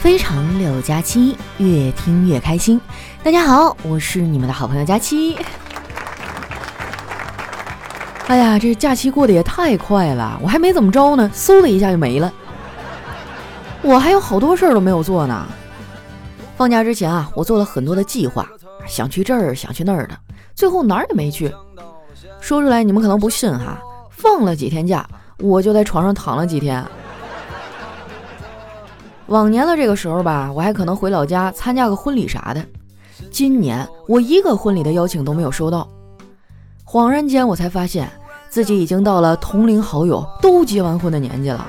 非常六加七，越听越开心。大家好，我是你们的好朋友佳期。哎呀，这假期过得也太快了，我还没怎么着呢，嗖的一下就没了。我还有好多事儿都没有做呢。放假之前啊，我做了很多的计划，想去这儿，想去那儿的，最后哪儿也没去。说出来你们可能不信哈，放了几天假，我就在床上躺了几天。往年的这个时候吧，我还可能回老家参加个婚礼啥的。今年我一个婚礼的邀请都没有收到。恍然间，我才发现自己已经到了同龄好友都结完婚的年纪了。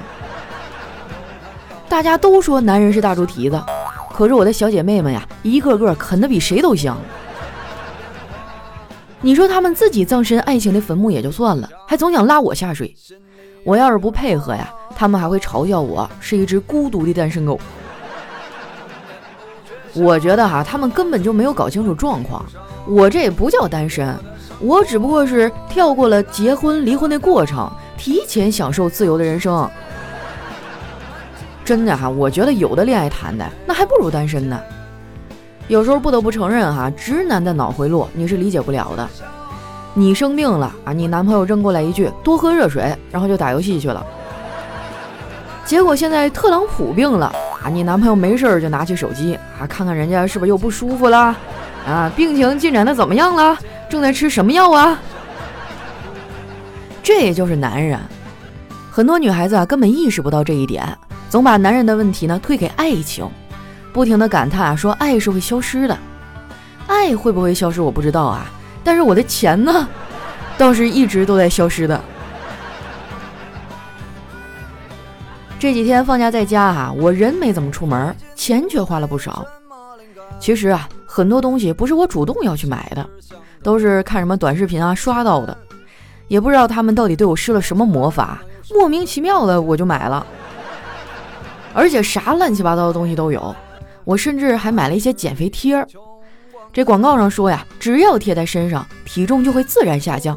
大家都说男人是大猪蹄子，可是我的小姐妹们呀，一个个啃得比谁都香。你说他们自己葬身爱情的坟墓也就算了，还总想拉我下水。我要是不配合呀。他们还会嘲笑我是一只孤独的单身狗。我觉得哈，他们根本就没有搞清楚状况。我这也不叫单身，我只不过是跳过了结婚离婚的过程，提前享受自由的人生。真的哈，我觉得有的恋爱谈的那还不如单身呢。有时候不得不承认哈，直男的脑回路你是理解不了的。你生病了啊，你男朋友扔过来一句多喝热水，然后就打游戏去了。结果现在特朗普病了啊！你男朋友没事就拿起手机啊，看看人家是不是又不舒服了啊？病情进展的怎么样了？正在吃什么药啊？这也就是男人，很多女孩子啊根本意识不到这一点，总把男人的问题呢推给爱情，不停的感叹啊说爱是会消失的，爱会不会消失我不知道啊，但是我的钱呢，倒是一直都在消失的。这几天放假在家哈，我人没怎么出门，钱却花了不少。其实啊，很多东西不是我主动要去买的，都是看什么短视频啊刷到的，也不知道他们到底对我施了什么魔法，莫名其妙的我就买了，而且啥乱七八糟的东西都有。我甚至还买了一些减肥贴儿，这广告上说呀，只要贴在身上，体重就会自然下降。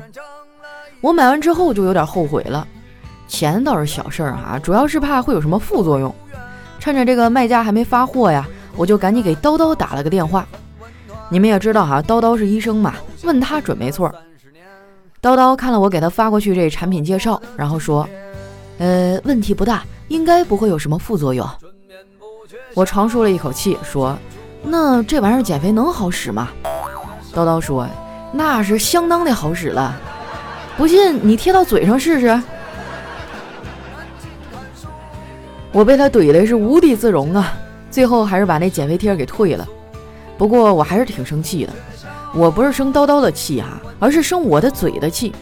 我买完之后就有点后悔了。钱倒是小事儿哈，主要是怕会有什么副作用。趁着这个卖家还没发货呀，我就赶紧给叨叨打了个电话。你们也知道哈，叨叨是医生嘛，问他准没错。叨叨看了我给他发过去这产品介绍，然后说：“呃，问题不大，应该不会有什么副作用。”我长舒了一口气，说：“那这玩意儿减肥能好使吗？”叨叨说：“那是相当的好使了，不信你贴到嘴上试试。”我被他怼的是无地自容啊！最后还是把那减肥贴给退了。不过我还是挺生气的。我不是生叨叨的气啊，而是生我的嘴的气。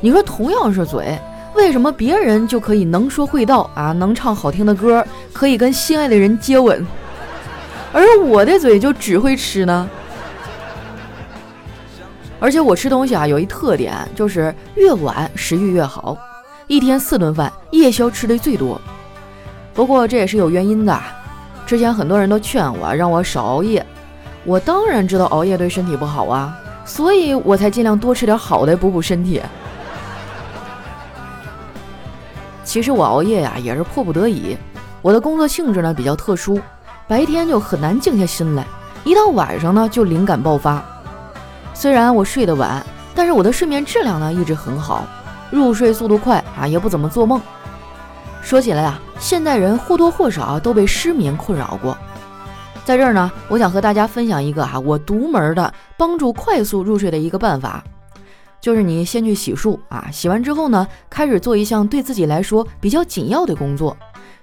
你说同样是嘴，为什么别人就可以能说会道啊，能唱好听的歌，可以跟心爱的人接吻，而我的嘴就只会吃呢？而且我吃东西啊有一特点，就是越晚食欲越好。一天四顿饭，夜宵吃的最多。不过这也是有原因的，之前很多人都劝我让我少熬夜，我当然知道熬夜对身体不好啊，所以我才尽量多吃点好的补补身体。其实我熬夜呀也是迫不得已，我的工作性质呢比较特殊，白天就很难静下心来，一到晚上呢就灵感爆发。虽然我睡得晚，但是我的睡眠质量呢一直很好，入睡速度快啊，也不怎么做梦。说起来啊，现代人或多或少都被失眠困扰过。在这儿呢，我想和大家分享一个哈，我独门的帮助快速入睡的一个办法，就是你先去洗漱啊，洗完之后呢，开始做一项对自己来说比较紧要的工作，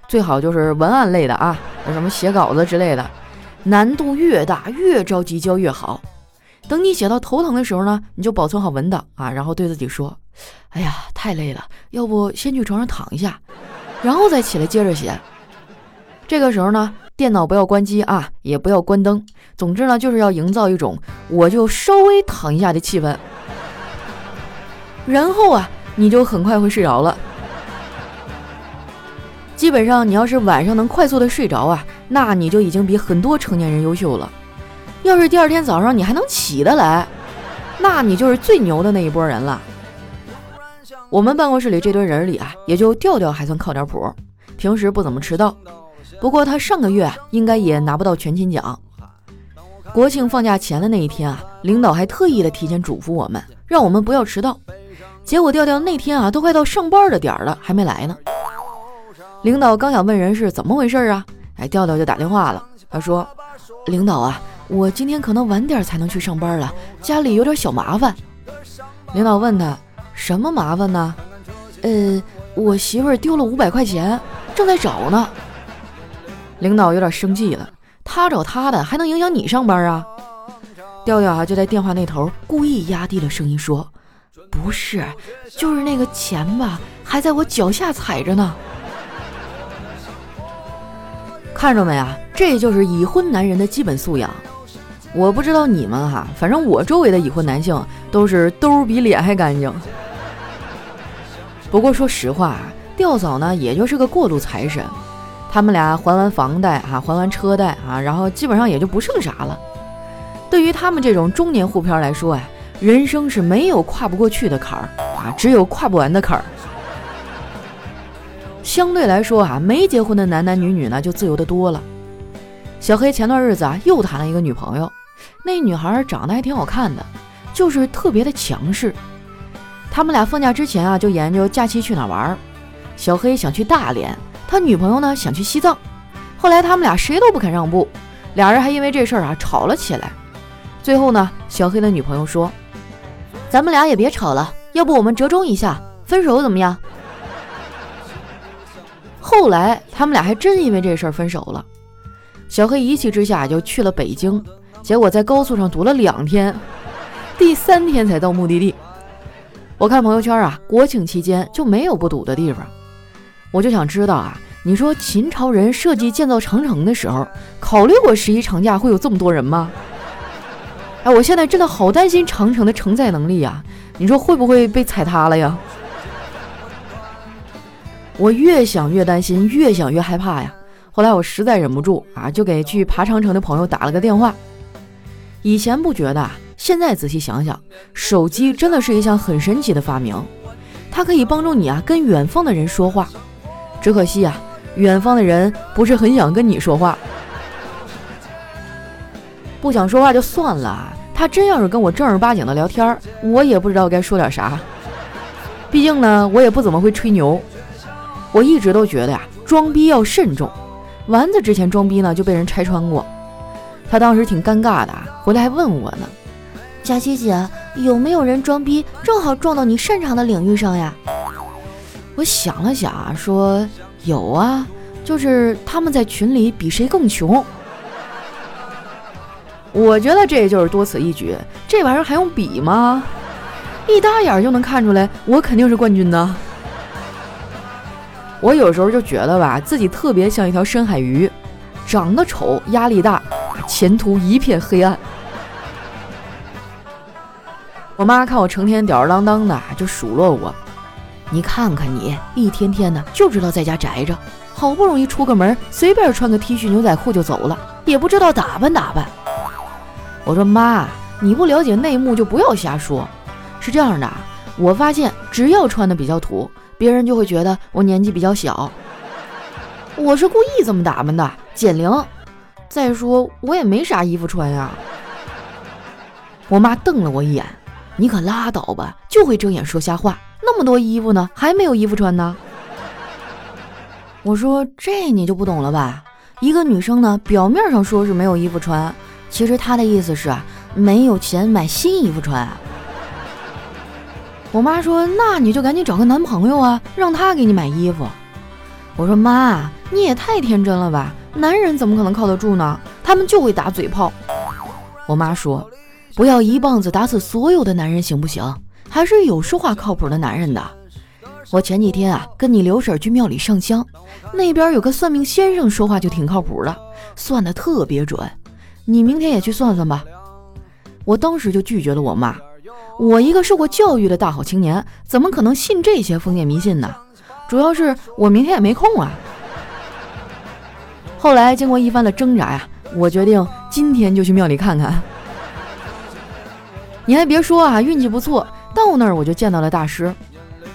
最好就是文案类的啊，什么写稿子之类的，难度越大越着急交越好。等你写到头疼的时候呢，你就保存好文档啊，然后对自己说：“哎呀，太累了，要不先去床上躺一下。”然后再起来接着写，这个时候呢，电脑不要关机啊，也不要关灯，总之呢，就是要营造一种我就稍微躺一下的气氛。然后啊，你就很快会睡着了。基本上，你要是晚上能快速的睡着啊，那你就已经比很多成年人优秀了。要是第二天早上你还能起得来，那你就是最牛的那一波人了。我们办公室里这堆人里啊，也就调调还算靠点谱，平时不怎么迟到。不过他上个月，应该也拿不到全勤奖。国庆放假前的那一天啊，领导还特意的提前嘱咐我们，让我们不要迟到。结果调调那天啊，都快到上班的点了，还没来呢。领导刚想问人是怎么回事啊，哎，调调就打电话了。他说：“领导啊，我今天可能晚点才能去上班了，家里有点小麻烦。”领导问他：“什么麻烦呢？”呃，我媳妇儿丢了五百块钱，正在找呢。领导有点生气了，他找他的，还能影响你上班啊？调调啊，就在电话那头故意压低了声音说：“不是，就是那个钱吧，还在我脚下踩着呢。”看着没啊？这就是已婚男人的基本素养。我不知道你们哈，反正我周围的已婚男性都是兜比脸还干净。不过说实话啊，调嫂呢，也就是个过渡财神。他们俩还完房贷啊，还完车贷啊，然后基本上也就不剩啥了。对于他们这种中年沪漂来说，啊，人生是没有跨不过去的坎儿啊，只有跨不完的坎儿。相对来说啊，没结婚的男男女女呢就自由的多了。小黑前段日子啊又谈了一个女朋友，那女孩长得还挺好看的，就是特别的强势。他们俩放假之前啊就研究假期去哪玩。小黑想去大连。他女朋友呢想去西藏，后来他们俩谁都不肯让步，俩人还因为这事儿啊吵了起来。最后呢，小黑的女朋友说：“咱们俩也别吵了，要不我们折中一下，分手怎么样？”后来他们俩还真因为这事儿分手了。小黑一气之下就去了北京，结果在高速上堵了两天，第三天才到目的地。我看朋友圈啊，国庆期间就没有不堵的地方。我就想知道啊，你说秦朝人设计建造长城的时候，考虑过十一长假会有这么多人吗？哎，我现在真的好担心长城的承载能力呀！你说会不会被踩塌了呀？我越想越担心，越想越害怕呀。后来我实在忍不住啊，就给去爬长城的朋友打了个电话。以前不觉得，现在仔细想想，手机真的是一项很神奇的发明，它可以帮助你啊跟远方的人说话。只可惜啊，远方的人不是很想跟你说话，不想说话就算了。他真要是跟我正儿八经的聊天，我也不知道该说点啥。毕竟呢，我也不怎么会吹牛。我一直都觉得呀，装逼要慎重。丸子之前装逼呢，就被人拆穿过，他当时挺尴尬的，回来还问我呢：“佳琪姐，有没有人装逼，正好撞到你擅长的领域上呀？”我想了想啊，说有啊，就是他们在群里比谁更穷。我觉得这就是多此一举，这玩意儿还用比吗？一打眼就能看出来，我肯定是冠军呢。我有时候就觉得吧，自己特别像一条深海鱼，长得丑，压力大，前途一片黑暗。我妈看我成天吊儿郎当的，就数落我。你看看你，一天天的就知道在家宅着，好不容易出个门，随便穿个 T 恤牛仔裤就走了，也不知道打扮打扮。我说妈，你不了解内幕就不要瞎说。是这样的，我发现只要穿的比较土，别人就会觉得我年纪比较小。我是故意这么打扮的，减龄。再说我也没啥衣服穿呀。我妈瞪了我一眼，你可拉倒吧，就会睁眼说瞎话。那么多衣服呢，还没有衣服穿呢。我说这你就不懂了吧？一个女生呢，表面上说是没有衣服穿，其实她的意思是啊，没有钱买新衣服穿。我妈说，那你就赶紧找个男朋友啊，让他给你买衣服。我说妈，你也太天真了吧？男人怎么可能靠得住呢？他们就会打嘴炮。我妈说，不要一棒子打死所有的男人，行不行？还是有说话靠谱的男人的。我前几天啊，跟你刘婶去庙里上香，那边有个算命先生说话就挺靠谱的，算的特别准。你明天也去算算吧。我当时就拒绝了我妈，我一个受过教育的大好青年，怎么可能信这些封建迷信呢？主要是我明天也没空啊。后来经过一番的挣扎呀，我决定今天就去庙里看看。你还别说啊，运气不错。到那儿我就见到了大师，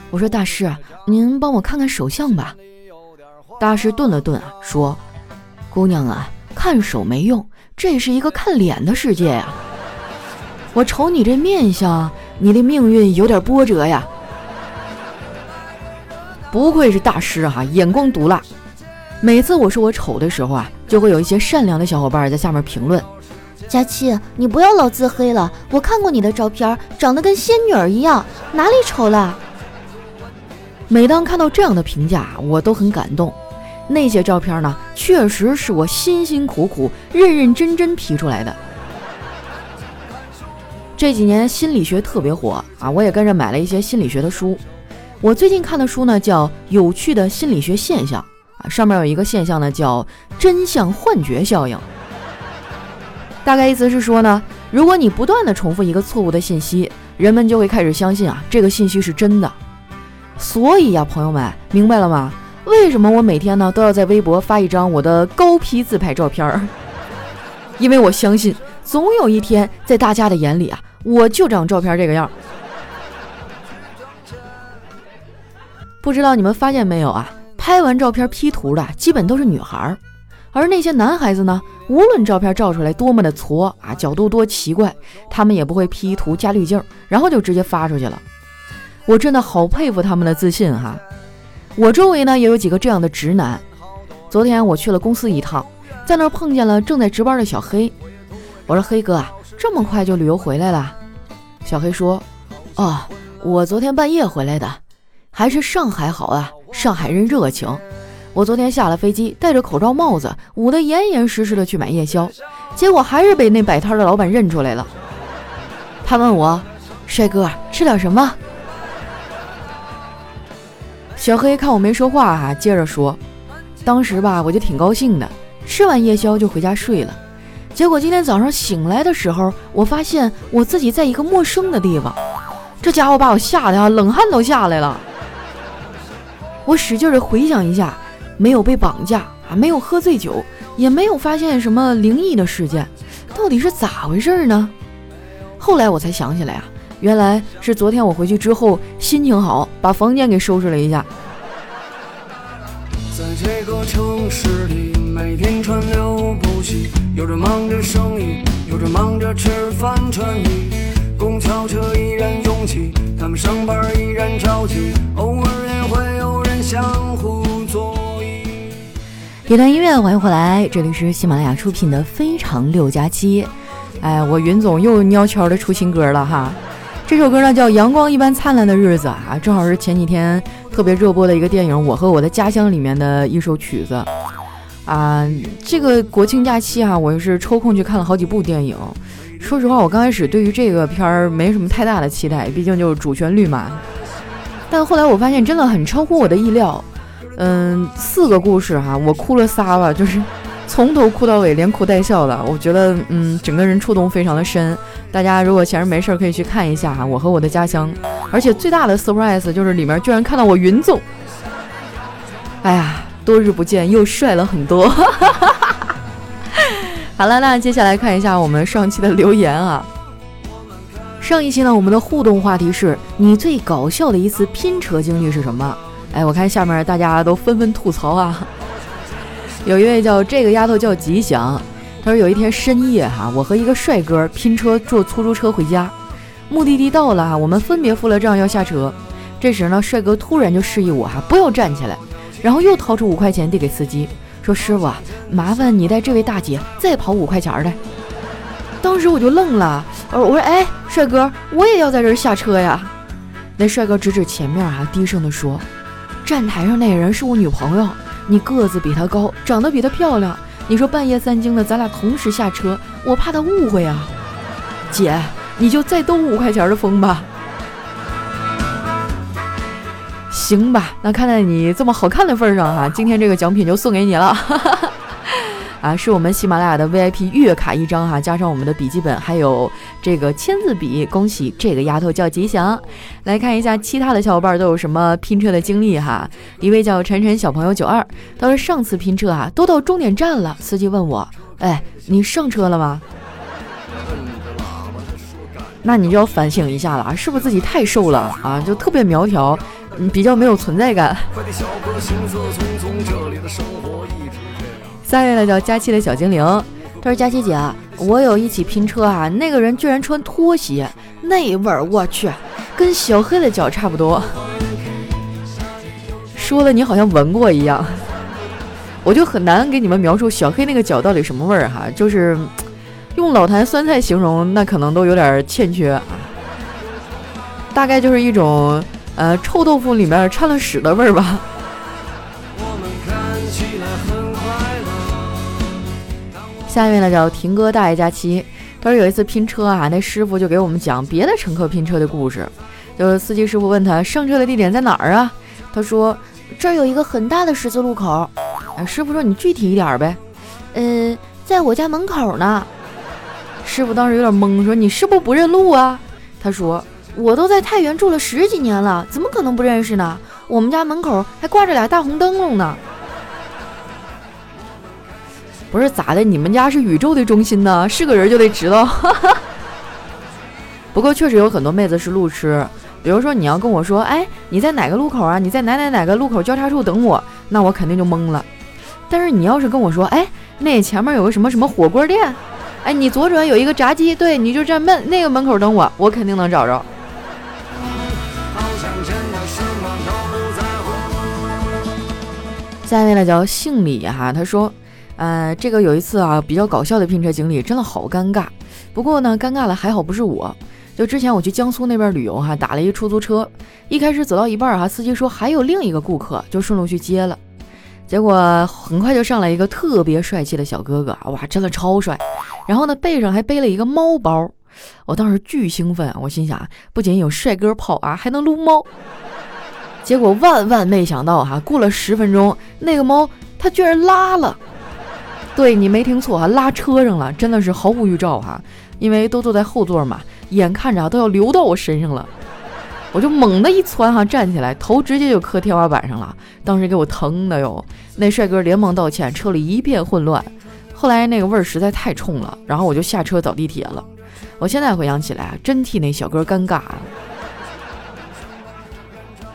我说大师，您帮我看看手相吧。大师顿了顿啊，说：“姑娘啊，看手没用，这是一个看脸的世界呀。我瞅你这面相，你的命运有点波折呀。”不愧是大师哈，眼光毒辣。每次我说我丑的时候啊，就会有一些善良的小伙伴在下面评论：“佳期，你不要老自黑了。我看过你的照片，长得跟仙女儿一样，哪里丑了？”每当看到这样的评价，我都很感动。那些照片呢，确实是我辛辛苦苦、认认真真 P 出来的。这几年心理学特别火啊，我也跟着买了一些心理学的书。我最近看的书呢，叫《有趣的心理学现象》啊，上面有一个现象呢，叫真相幻觉效应。大概意思是说呢，如果你不断的重复一个错误的信息，人们就会开始相信啊，这个信息是真的。所以呀，朋友们，明白了吗？为什么我每天呢都要在微博发一张我的高 P 自拍照片儿？因为我相信，总有一天，在大家的眼里啊，我就长照片这个样。不知道你们发现没有啊？拍完照片 P 图的基本都是女孩，而那些男孩子呢，无论照片照出来多么的矬啊，角度多奇怪，他们也不会 P 图加滤镜，然后就直接发出去了。我真的好佩服他们的自信哈。我周围呢也有几个这样的直男。昨天我去了公司一趟，在那儿碰见了正在值班的小黑。我说：“黑哥啊，这么快就旅游回来了？”小黑说：“哦，我昨天半夜回来的。”还是上海好啊！上海人热情。我昨天下了飞机，戴着口罩帽子，捂得严严实实的去买夜宵，结果还是被那摆摊的老板认出来了。他问我：“帅哥，吃点什么？”小黑看我没说话哈，接着说：“当时吧，我就挺高兴的，吃完夜宵就回家睡了。结果今天早上醒来的时候，我发现我自己在一个陌生的地方，这家伙把我吓得啊，冷汗都下来了。”我使劲的回想一下，没有被绑架啊，没有喝醉酒，也没有发现什么灵异的事件，到底是咋回事呢？后来我才想起来啊，原来是昨天我回去之后心情好，把房间给收拾了一下。在这个城市里，每天川流不息，有人忙着生意，有人忙着吃饭穿衣，公交车依然拥挤，他们上班依然着急，偶尔也会有人。相互一段音乐，欢迎回来，这里是喜马拉雅出品的《非常六加七》。哎，我云总又悄悄的出新歌了哈，这首歌呢叫《阳光一般灿烂的日子》啊，正好是前几天特别热播的一个电影《我和我的家乡》里面的一首曲子啊。这个国庆假期啊，我是抽空去看了好几部电影。说实话，我刚开始对于这个片儿没什么太大的期待，毕竟就是主旋律嘛。但后来我发现真的很超乎我的意料，嗯，四个故事哈，我哭了仨吧，就是从头哭到尾，连哭带笑的。我觉得嗯，整个人触动非常的深。大家如果闲着没事儿可以去看一下哈，《我和我的家乡》。而且最大的 surprise 就是里面居然看到我云总，哎呀，多日不见又帅了很多。好了，那接下来看一下我们上期的留言啊。上一期呢，我们的互动话题是你最搞笑的一次拼车经历是什么？哎，我看下面大家都纷纷吐槽啊。有一位叫这个丫头叫吉祥，她说有一天深夜哈，我和一个帅哥拼车坐出租车回家，目的地到了，我们分别付了账要下车。这时呢，帅哥突然就示意我哈不要站起来，然后又掏出五块钱递给司机，说师傅啊，麻烦你带这位大姐再跑五块钱的。当时我就愣了。我我说哎，帅哥，我也要在这儿下车呀。那帅哥指指前面啊，低声的说：“站台上那人是我女朋友，你个子比她高，长得比她漂亮。你说半夜三更的，咱俩同时下车，我怕她误会啊。姐，你就再兜五块钱的风吧。行吧，那看在你这么好看的份上哈，今天这个奖品就送给你了。”啊，是我们喜马拉雅的 VIP 月卡一张哈，加上我们的笔记本，还有这个签字笔。恭喜这个丫头叫吉祥。来看一下其他的小伙伴都有什么拼车的经历哈。一位叫晨晨小朋友九二，他说上次拼车啊，都到终点站了，司机问我，哎，你上车了吗？那你就要反省一下了啊，是不是自己太瘦了啊？就特别苗条，比较没有存在感。一位呢叫佳期的小精灵，他说：“佳期姐，我有一起拼车啊，那个人居然穿拖鞋，那味儿我去，跟小黑的脚差不多。说的你好像闻过一样，我就很难给你们描述小黑那个脚到底什么味儿哈，就是用老坛酸菜形容，那可能都有点欠缺啊。大概就是一种呃臭豆腐里面掺了屎的味儿吧。”下面呢叫婷哥大爷假期，他说有一次拼车啊，那师傅就给我们讲别的乘客拼车的故事。就是司机师傅问他上车的地点在哪儿啊？他说这儿有一个很大的十字路口。师傅说你具体一点呗。呃，在我家门口呢。师傅当时有点懵，说你是不是不认路啊？他说我都在太原住了十几年了，怎么可能不认识呢？我们家门口还挂着俩大红灯笼呢。不是咋的？你们家是宇宙的中心呢？是个人就得知道。不过确实有很多妹子是路痴，比如说你要跟我说，哎，你在哪个路口啊？你在哪哪哪个路口交叉处等我，那我肯定就懵了。但是你要是跟我说，哎，那前面有个什么什么火锅店，哎，你左转有一个炸鸡，对，你就站门那个门口等我，我肯定能找着。下一位呢叫姓李哈，他说。呃，这个有一次啊，比较搞笑的拼车经历，真的好尴尬。不过呢，尴尬的还好不是我。就之前我去江苏那边旅游哈，打了一出租车，一开始走到一半哈，司机说还有另一个顾客，就顺路去接了。结果很快就上来一个特别帅气的小哥哥，哇，真的超帅。然后呢，背上还背了一个猫包，我当时巨兴奋，我心想，不仅有帅哥泡啊，还能撸猫。结果万万没想到哈，过了十分钟，那个猫它居然拉了。对你没听错哈，拉车上了，真的是毫无预兆哈，因为都坐在后座嘛，眼看着啊都要流到我身上了，我就猛地一窜哈，站起来，头直接就磕天花板上了，当时给我疼的哟。那帅哥连忙道歉，车里一片混乱。后来那个味儿实在太冲了，然后我就下车找地铁了。我现在回想起来啊，真替那小哥尴尬。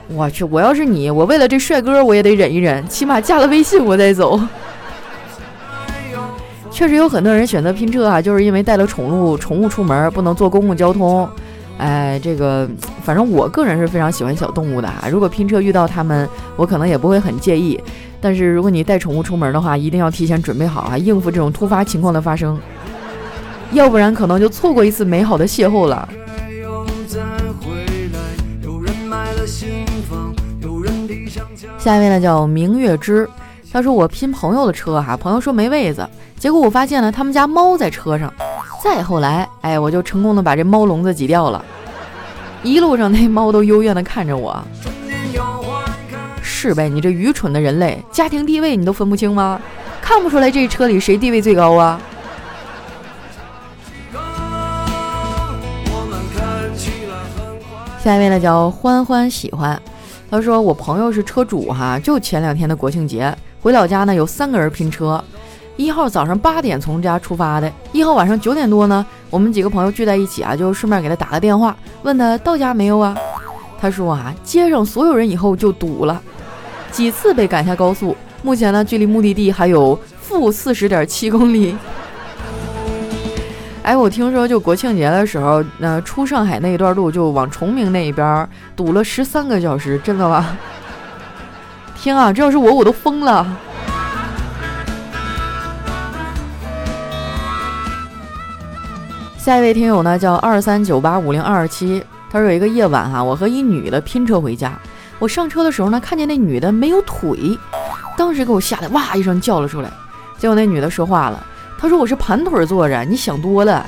我去，我要是你，我为了这帅哥我也得忍一忍，起码加了微信我再走。确实有很多人选择拼车啊，就是因为带了宠物，宠物出门不能坐公共交通。哎，这个反正我个人是非常喜欢小动物的啊。如果拼车遇到它们，我可能也不会很介意。但是如果你带宠物出门的话，一定要提前准备好啊，应付这种突发情况的发生，要不然可能就错过一次美好的邂逅了。下一位呢叫明月之，他说我拼朋友的车哈，朋友说没位子。结果我发现了他们家猫在车上，再后来，哎，我就成功的把这猫笼子挤掉了。一路上那猫都幽怨的看着我，是呗？你这愚蠢的人类，家庭地位你都分不清吗？看不出来这车里谁地位最高啊？下一位呢叫欢欢喜欢，他说我朋友是车主哈，就前两天的国庆节回老家呢，有三个人拼车。一号早上八点从家出发的，一号晚上九点多呢，我们几个朋友聚在一起啊，就顺便给他打个电话，问他到家没有啊？他说啊，街上所有人以后就堵了，几次被赶下高速，目前呢，距离目的地还有负四十点七公里。哎，我听说就国庆节的时候，那出上海那一段路就往崇明那一边堵了十三个小时，真的吗？天啊，这要是我，我都疯了。下一位听友呢叫二三九八五零二二七，他说有一个夜晚哈，我和一女的拼车回家，我上车的时候呢，看见那女的没有腿，当时给我吓得哇一声叫了出来。结果那女的说话了，她说我是盘腿坐着，你想多了。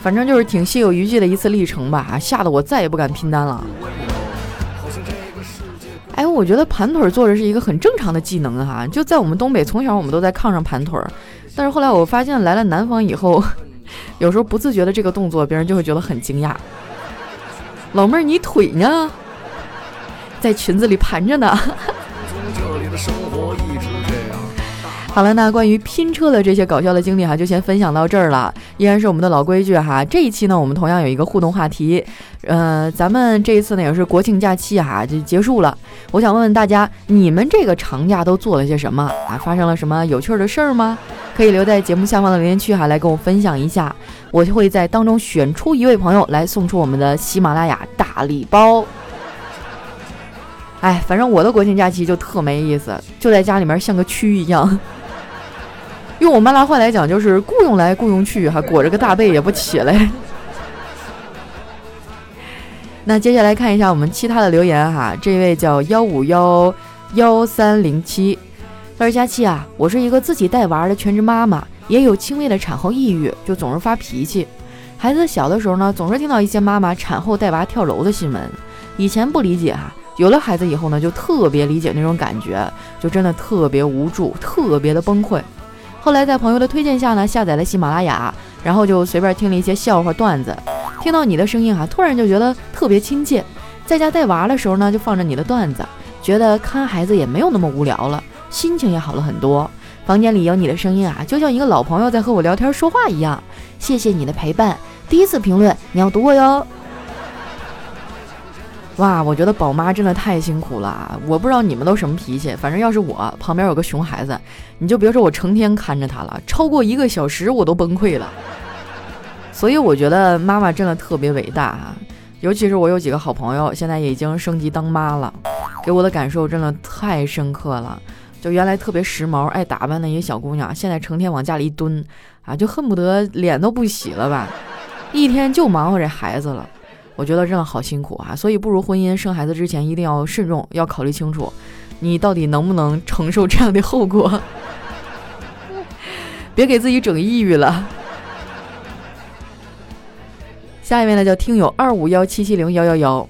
反正就是挺心有余悸的一次历程吧，吓得我再也不敢拼单了。哎，我觉得盘腿坐着是一个很正常的技能哈，就在我们东北，从小我们都在炕上盘腿儿。但是后来我发现来了南方以后，有时候不自觉的这个动作，别人就会觉得很惊讶。老妹儿，你腿呢？在裙子里盘着呢。好了，那关于拼车的这些搞笑的经历哈，就先分享到这儿了。依然是我们的老规矩哈，这一期呢，我们同样有一个互动话题。呃，咱们这一次呢也是国庆假期哈，就结束了。我想问问大家，你们这个长假都做了些什么啊？发生了什么有趣的事儿吗？可以留在节目下方的留言区哈，来跟我分享一下。我就会在当中选出一位朋友来送出我们的喜马拉雅大礼包。哎，反正我的国庆假期就特没意思，就在家里面像个蛆一样。用我妈拉话来讲，就是雇佣来雇佣去，哈裹着个大被也不起来。那接下来看一下我们其他的留言哈，这位叫幺五幺幺三零七，他说：“佳期啊，我是一个自己带娃的全职妈妈，也有轻微的产后抑郁，就总是发脾气。孩子小的时候呢，总是听到一些妈妈产后带娃跳楼的新闻，以前不理解哈，有了孩子以后呢，就特别理解那种感觉，就真的特别无助，特别的崩溃。”后来在朋友的推荐下呢，下载了喜马拉雅，然后就随便听了一些笑话段子，听到你的声音啊，突然就觉得特别亲切。在家带娃的时候呢，就放着你的段子，觉得看孩子也没有那么无聊了，心情也好了很多。房间里有你的声音啊，就像一个老朋友在和我聊天说话一样。谢谢你的陪伴，第一次评论你要读我哟。哇，我觉得宝妈真的太辛苦了。我不知道你们都什么脾气，反正要是我旁边有个熊孩子，你就别说我成天看着他了，超过一个小时我都崩溃了。所以我觉得妈妈真的特别伟大啊，尤其是我有几个好朋友，现在已经升级当妈了，给我的感受真的太深刻了。就原来特别时髦、爱打扮的一些小姑娘，现在成天往家里一蹲啊，就恨不得脸都不洗了吧，一天就忙活这孩子了。我觉得真的好辛苦啊，所以步入婚姻生孩子之前一定要慎重，要考虑清楚，你到底能不能承受这样的后果，别给自己整抑郁了。下一位呢叫听友二五幺七七零幺幺幺，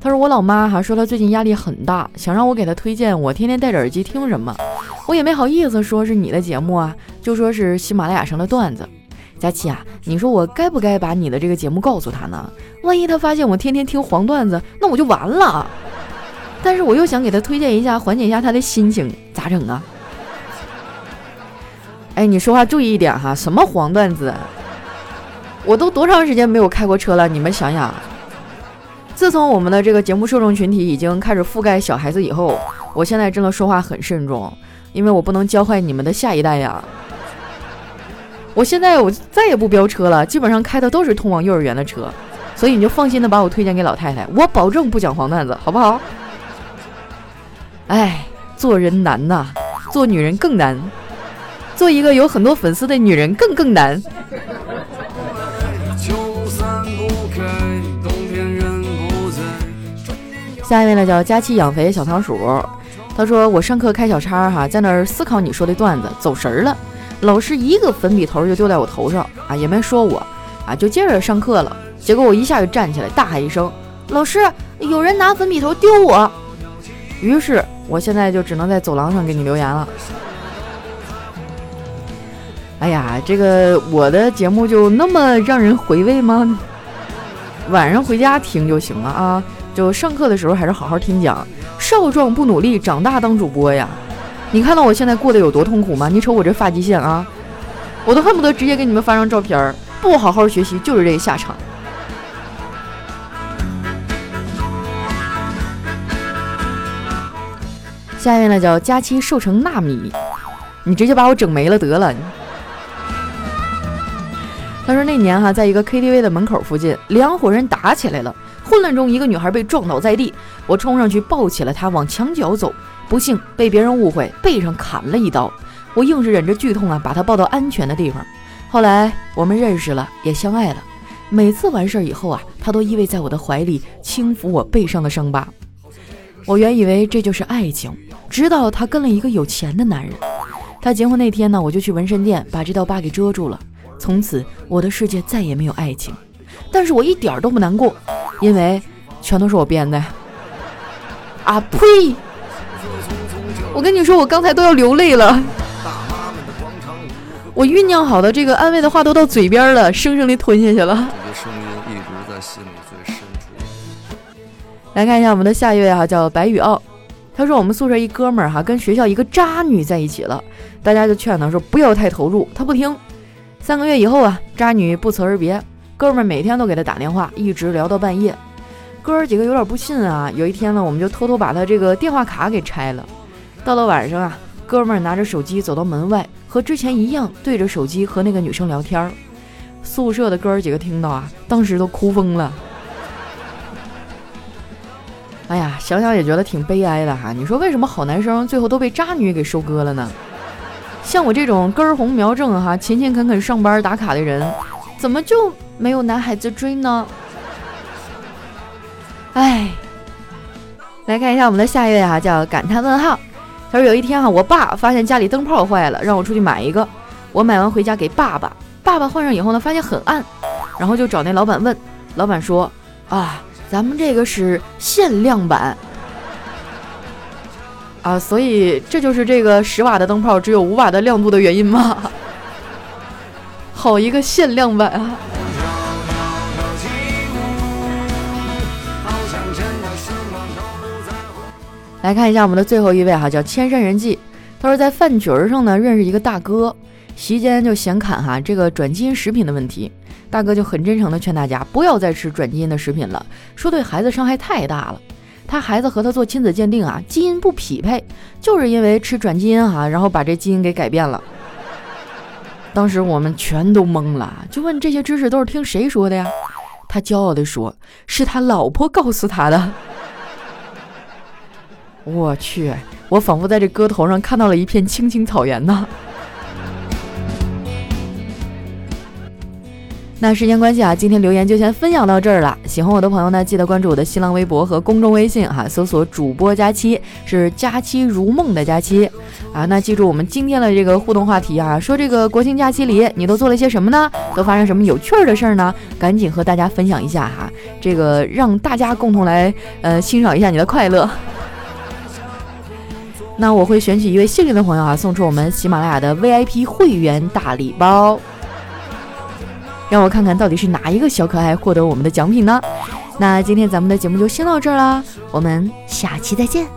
他说我老妈哈说她最近压力很大，想让我给她推荐我天天戴着耳机听什么，我也没好意思说是你的节目啊，就说是喜马拉雅上的段子。佳琪啊，你说我该不该把你的这个节目告诉他呢？万一他发现我天天听黄段子，那我就完了。但是我又想给他推荐一下，缓解一下他的心情，咋整啊？哎，你说话注意一点哈，什么黄段子？我都多长时间没有开过车了？你们想想，自从我们的这个节目受众群体已经开始覆盖小孩子以后，我现在真的说话很慎重，因为我不能教坏你们的下一代呀。我现在我再也不飙车了，基本上开的都是通往幼儿园的车，所以你就放心的把我推荐给老太太，我保证不讲黄段子，好不好？哎，做人难呐，做女人更难，做一个有很多粉丝的女人更更难。下一位呢叫佳期养肥小仓鼠，他说我上课开小差哈，在那儿思考你说的段子，走神儿了。老师一个粉笔头就丢在我头上啊，也没说我啊，就接着上课了。结果我一下就站起来，大喊一声：“老师，有人拿粉笔头丢我！”于是，我现在就只能在走廊上给你留言了。哎呀，这个我的节目就那么让人回味吗？晚上回家听就行了啊，就上课的时候还是好好听讲。少壮不努力，长大当主播呀。你看到我现在过得有多痛苦吗？你瞅我这发际线啊，我都恨不得直接给你们发张照片儿。不好好学习就是这个下场。下面呢叫佳期瘦成纳米，你直接把我整没了得了。他说那年哈，在一个 KTV 的门口附近，两伙人打起来了，混乱中一个女孩被撞倒在地，我冲上去抱起了她，往墙角走。不幸被别人误会，背上砍了一刀，我硬是忍着剧痛啊，把他抱到安全的地方。后来我们认识了，也相爱了。每次完事儿以后啊，他都依偎在我的怀里，轻抚我背上的伤疤。我原以为这就是爱情，直到他跟了一个有钱的男人。他结婚那天呢，我就去纹身店把这道疤给遮住了。从此我的世界再也没有爱情，但是我一点都不难过，因为全都是我编的。啊呸！我跟你说，我刚才都要流泪了。我酝酿好的这个安慰的话都到嘴边了，生生的吞下去了。来看一下我们的下一位哈，叫白宇傲。他说我们宿舍一哥们儿哈跟学校一个渣女在一起了，大家就劝他说不要太投入，他不听。三个月以后啊，渣女不辞而别，哥们儿每天都给他打电话，一直聊到半夜。哥儿几个有点不信啊，有一天呢，我们就偷偷把他这个电话卡给拆了。到了晚上啊，哥们儿拿着手机走到门外，和之前一样对着手机和那个女生聊天儿。宿舍的哥儿几个听到啊，当时都哭疯了。哎呀，想想也觉得挺悲哀的哈。你说为什么好男生最后都被渣女给收割了呢？像我这种根红苗正哈、勤勤恳恳上班打卡的人，怎么就没有男孩子追呢？哎，来看一下我们的下一位哈，叫感叹问号。他说有一天啊，我爸发现家里灯泡坏了，让我出去买一个。我买完回家给爸爸，爸爸换上以后呢，发现很暗，然后就找那老板问，老板说啊。咱们这个是限量版啊，所以这就是这个十瓦的灯泡只有五瓦的亮度的原因吗？好一个限量版啊！来看一下我们的最后一位哈，叫千山人迹。他说在饭局上呢认识一个大哥，席间就闲侃哈这个转基因食品的问题。大哥就很真诚地劝大家不要再吃转基因的食品了，说对孩子伤害太大了。他孩子和他做亲子鉴定啊，基因不匹配，就是因为吃转基因哈，然后把这基因给改变了。当时我们全都懵了，就问这些知识都是听谁说的呀？他骄傲地说，是他老婆告诉他的。我去，我仿佛在这歌头上看到了一片青青草原呢。那时间关系啊，今天留言就先分享到这儿了。喜欢我的朋友呢，记得关注我的新浪微博和公众微信哈，搜索主播佳期，是佳期如梦的佳期啊。那记住我们今天的这个互动话题啊，说这个国庆假期里你都做了些什么呢？都发生什么有趣儿的事儿呢？赶紧和大家分享一下哈，这个让大家共同来呃欣赏一下你的快乐。那我会选取一位幸运的朋友啊，送出我们喜马拉雅的 VIP 会员大礼包。让我看看到底是哪一个小可爱获得我们的奖品呢？那今天咱们的节目就先到这儿啦，我们下期再见。